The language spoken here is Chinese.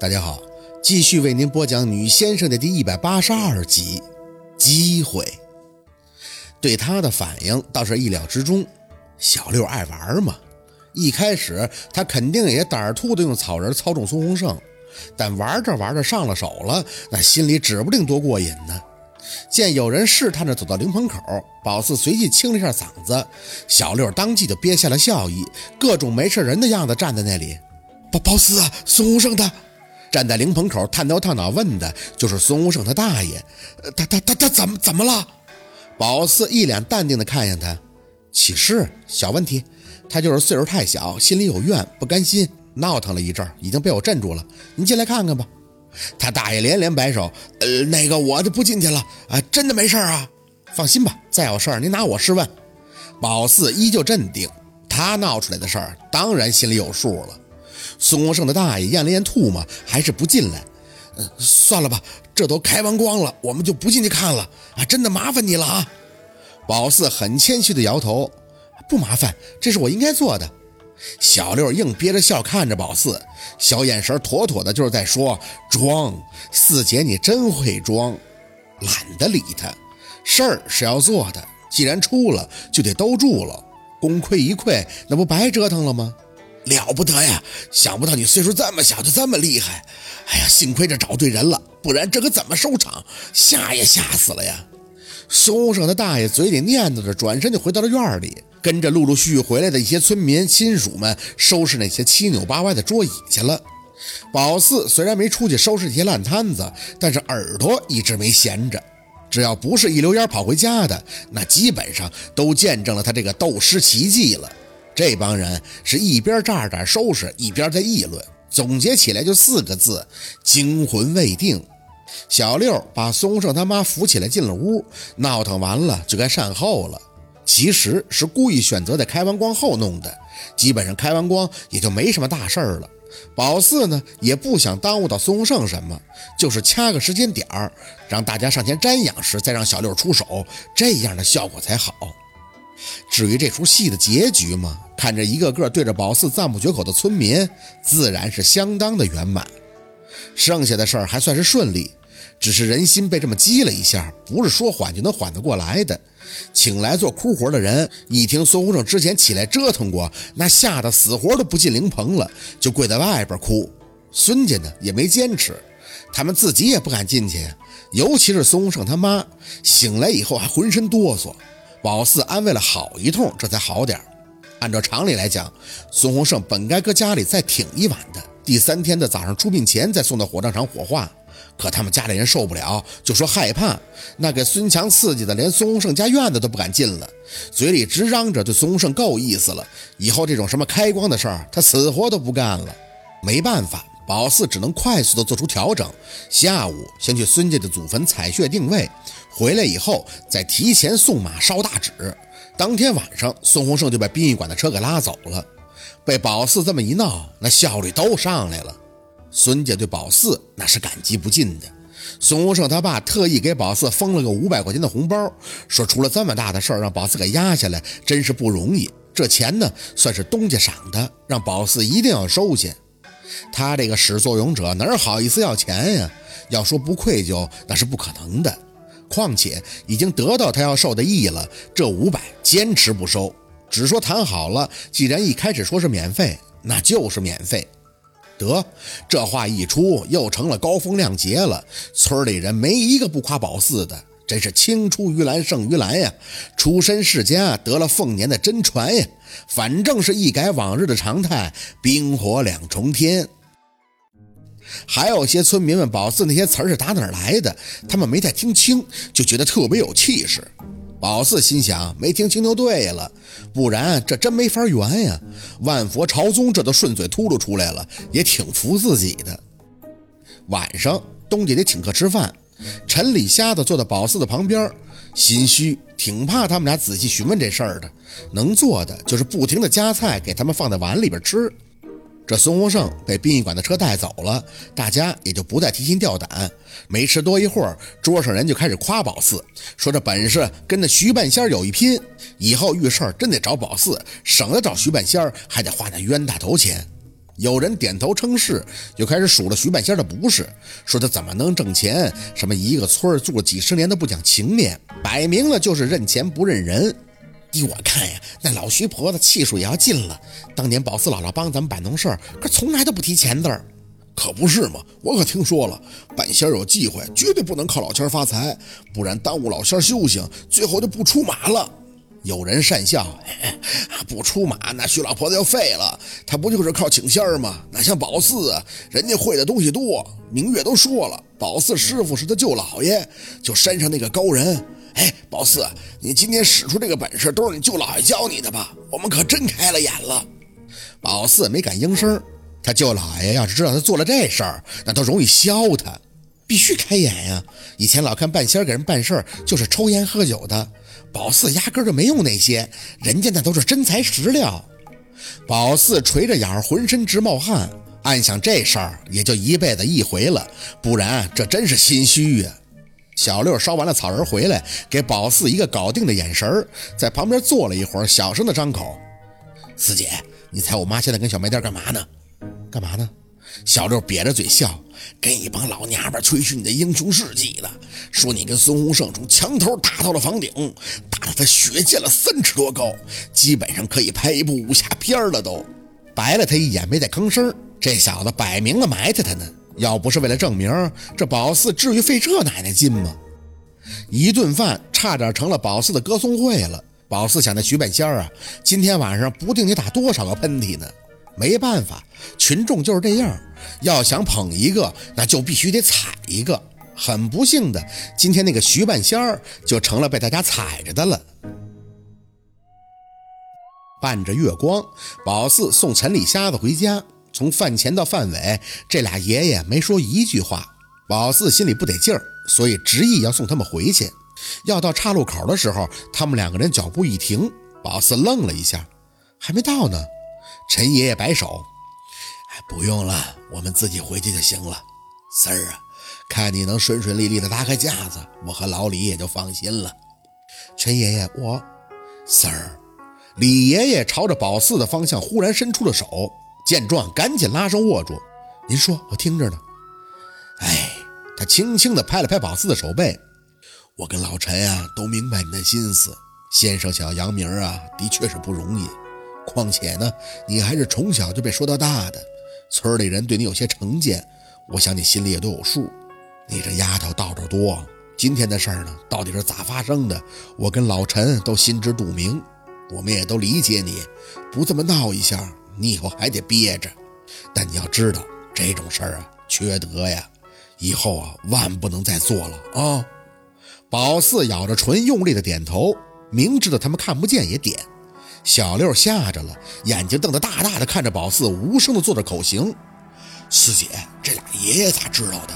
大家好，继续为您播讲《女先生》的第一百八十二集。机会，对他的反应倒是意料之中。小六爱玩嘛，一开始他肯定也胆儿突的用草人操纵孙洪胜，但玩着玩着上了手了，那心里指不定多过瘾呢。见有人试探着走到灵棚口，宝四随即清了一下嗓子，小六当即就憋下了笑意，各种没事人的样子站在那里。宝宝四，孙洪胜他。站在灵棚口探头探脑问的就是孙无胜他大爷，他他他他怎么怎么了？宝四一脸淡定的看向他，起事小问题，他就是岁数太小，心里有怨，不甘心，闹腾了一阵，已经被我镇住了。您进来看看吧。他大爷连连摆手，呃，那个我就不进去了啊，真的没事啊，放心吧，再有事儿您拿我试问。宝四依旧镇定，他闹出来的事儿，当然心里有数了。孙洪胜的大爷咽了咽吐沫，还是不进来。嗯，算了吧，这都开完光了，我们就不进去看了啊！真的麻烦你了啊！宝四很谦虚的摇头，不麻烦，这是我应该做的。小六硬憋着笑看着宝四，小眼神妥妥的就是在说装。四姐你真会装，懒得理他，事儿是要做的，既然出了就得兜住了，功亏一篑，那不白折腾了吗？了不得呀！想不到你岁数这么小就这么厉害。哎呀，幸亏这找对人了，不然这可怎么收场？吓也吓死了呀！苏生的大爷嘴里念叨着，转身就回到了院里，跟着陆陆续续回来的一些村民亲属们收拾那些七扭八歪的桌椅去了。宝四虽然没出去收拾这些烂摊子，但是耳朵一直没闲着。只要不是一溜烟跑回家的，那基本上都见证了他这个斗尸奇迹了。这帮人是一边炸着收拾，一边在议论，总结起来就四个字：惊魂未定。小六把松胜他妈扶起来进了屋，闹腾完了就该善后了。其实是故意选择在开完光后弄的，基本上开完光也就没什么大事儿了。宝四呢也不想耽误到孙胜什么，就是掐个时间点儿，让大家上前瞻仰时再让小六出手，这样的效果才好。至于这出戏的结局嘛，看着一个个对着宝四赞不绝口的村民，自然是相当的圆满。剩下的事儿还算是顺利，只是人心被这么激了一下，不是说缓就能缓得过来的。请来做哭活的人，一听孙武正之前起来折腾过，那吓得死活都不进灵棚了，就跪在外边哭。孙家呢也没坚持，他们自己也不敢进去，尤其是孙武胜他妈，醒来以后还浑身哆嗦。宝四安慰了好一通，这才好点按照常理来讲，孙洪胜本该搁家里再挺一晚的，第三天的早上出殡前再送到火葬场火化。可他们家里人受不了，就说害怕。那给孙强刺激的，连孙洪胜家院子都不敢进了，嘴里直嚷着对孙洪胜够意思了，以后这种什么开光的事儿，他死活都不干了。没办法，宝四只能快速的做出调整，下午先去孙家的祖坟采穴定位。回来以后，再提前送马烧大纸。当天晚上，孙洪胜就把殡仪馆的车给拉走了。被宝四这么一闹，那效率都上来了。孙家对宝四那是感激不尽的。孙洪胜他爸特意给宝四封了个五百块钱的红包，说出了这么大的事儿，让宝四给压下来，真是不容易。这钱呢，算是东家赏的，让宝四一定要收下。他这个始作俑者哪好意思要钱呀？要说不愧疚，那是不可能的。况且已经得到他要受的益了，这五百坚持不收，只说谈好了。既然一开始说是免费，那就是免费。得，这话一出，又成了高风亮节了。村里人没一个不夸宝四的，真是青出于蓝胜于蓝呀！出身世家，得了凤年的真传呀！反正是一改往日的常态，冰火两重天。还有些村民问宝四那些词儿是打哪儿来的，他们没太听清，就觉得特别有气势。宝四心想，没听清就对了，不然这真没法圆呀。万佛朝宗这都顺嘴秃噜出来了，也挺服自己的。晚上，东家得请客吃饭，陈李瞎子坐在宝四的旁边，心虚，挺怕他们俩仔细询问这事儿的。能做的就是不停的夹菜给他们放在碗里边吃。这孙洪胜被殡仪馆的车带走了，大家也就不再提心吊胆。没吃多一会儿，桌上人就开始夸宝四，说这本事跟那徐半仙有一拼，以后遇事儿真得找宝四，省得找徐半仙还得花那冤大头钱。有人点头称是，又开始数了徐半仙的不是，说他怎么能挣钱？什么一个村儿住了几十年都不讲情面，摆明了就是认钱不认人。依我看呀，那老徐婆子气数也要尽了。当年宝四姥姥帮咱们办农事儿，可从来都不提钱字儿。可不是嘛，我可听说了，半仙有忌讳，绝对不能靠老千发财，不然耽误老仙修行，最后就不出马了。有人讪笑：“不出马，那徐老婆子要废了。他不就是靠请仙儿吗？哪像宝四，人家会的东西多。明月都说了，宝四师傅是他舅姥爷，就山上那个高人。哎，宝四，你今天使出这个本事，都是你舅姥爷教你的吧？我们可真开了眼了。”宝四没敢应声。他舅姥爷要是知道他做了这事儿，那都容易削他。必须开眼呀！以前老看半仙给人办事儿，就是抽烟喝酒的。宝四压根就没用那些，人家那都是真材实料。宝四垂着眼，浑身直冒汗，暗想这事儿也就一辈子一回了，不然这真是心虚呀。小六烧完了草人回来，给宝四一个搞定的眼神在旁边坐了一会儿，小声的张口：“四姐，你猜我妈现在跟小卖店干嘛呢？干嘛呢？”小六瘪着嘴笑，跟一帮老娘们吹嘘你的英雄事迹呢，说你跟孙洪胜从墙头打到了房顶，打得他血溅了三尺多高，基本上可以拍一部武侠片了都。白了他一眼，没再吭声。这小子摆明了埋汰他呢，要不是为了证明，这宝四至于费这奶奶劲吗？一顿饭差点成了宝四的歌颂会了。宝四想那徐半仙啊，今天晚上不定得打多少个喷嚏呢。没办法，群众就是这样，要想捧一个，那就必须得踩一个。很不幸的，今天那个徐半仙儿就成了被大家踩着的了。伴着月光，宝四送陈李瞎子回家。从饭前到饭尾，这俩爷爷没说一句话。宝四心里不得劲儿，所以执意要送他们回去。要到岔路口的时候，他们两个人脚步一停，宝四愣了一下，还没到呢。陈爷爷摆手：“哎，不用了，我们自己回去就行了。四儿啊，看你能顺顺利利的拉开架子，我和老李也就放心了。”陈爷爷，我四儿，李爷爷朝着宝四的方向忽然伸出了手，见状赶紧拉手握住：“您说，我听着呢。”哎，他轻轻地拍了拍宝四的手背：“我跟老陈啊，都明白你的心思。先生想要扬名啊，的确是不容易。”况且呢，你还是从小就被说到大的，村里人对你有些成见，我想你心里也都有数。你这丫头道道多，今天的事儿呢，到底是咋发生的？我跟老陈都心知肚明，我们也都理解你，不这么闹一下，你以后还得憋着。但你要知道，这种事儿啊，缺德呀，以后啊，万不能再做了啊！宝四咬着唇，用力的点头，明知道他们看不见也点。小六吓着了，眼睛瞪得大大的看着宝四，无声的做着口型：“四姐，这俩爷爷咋知道的？”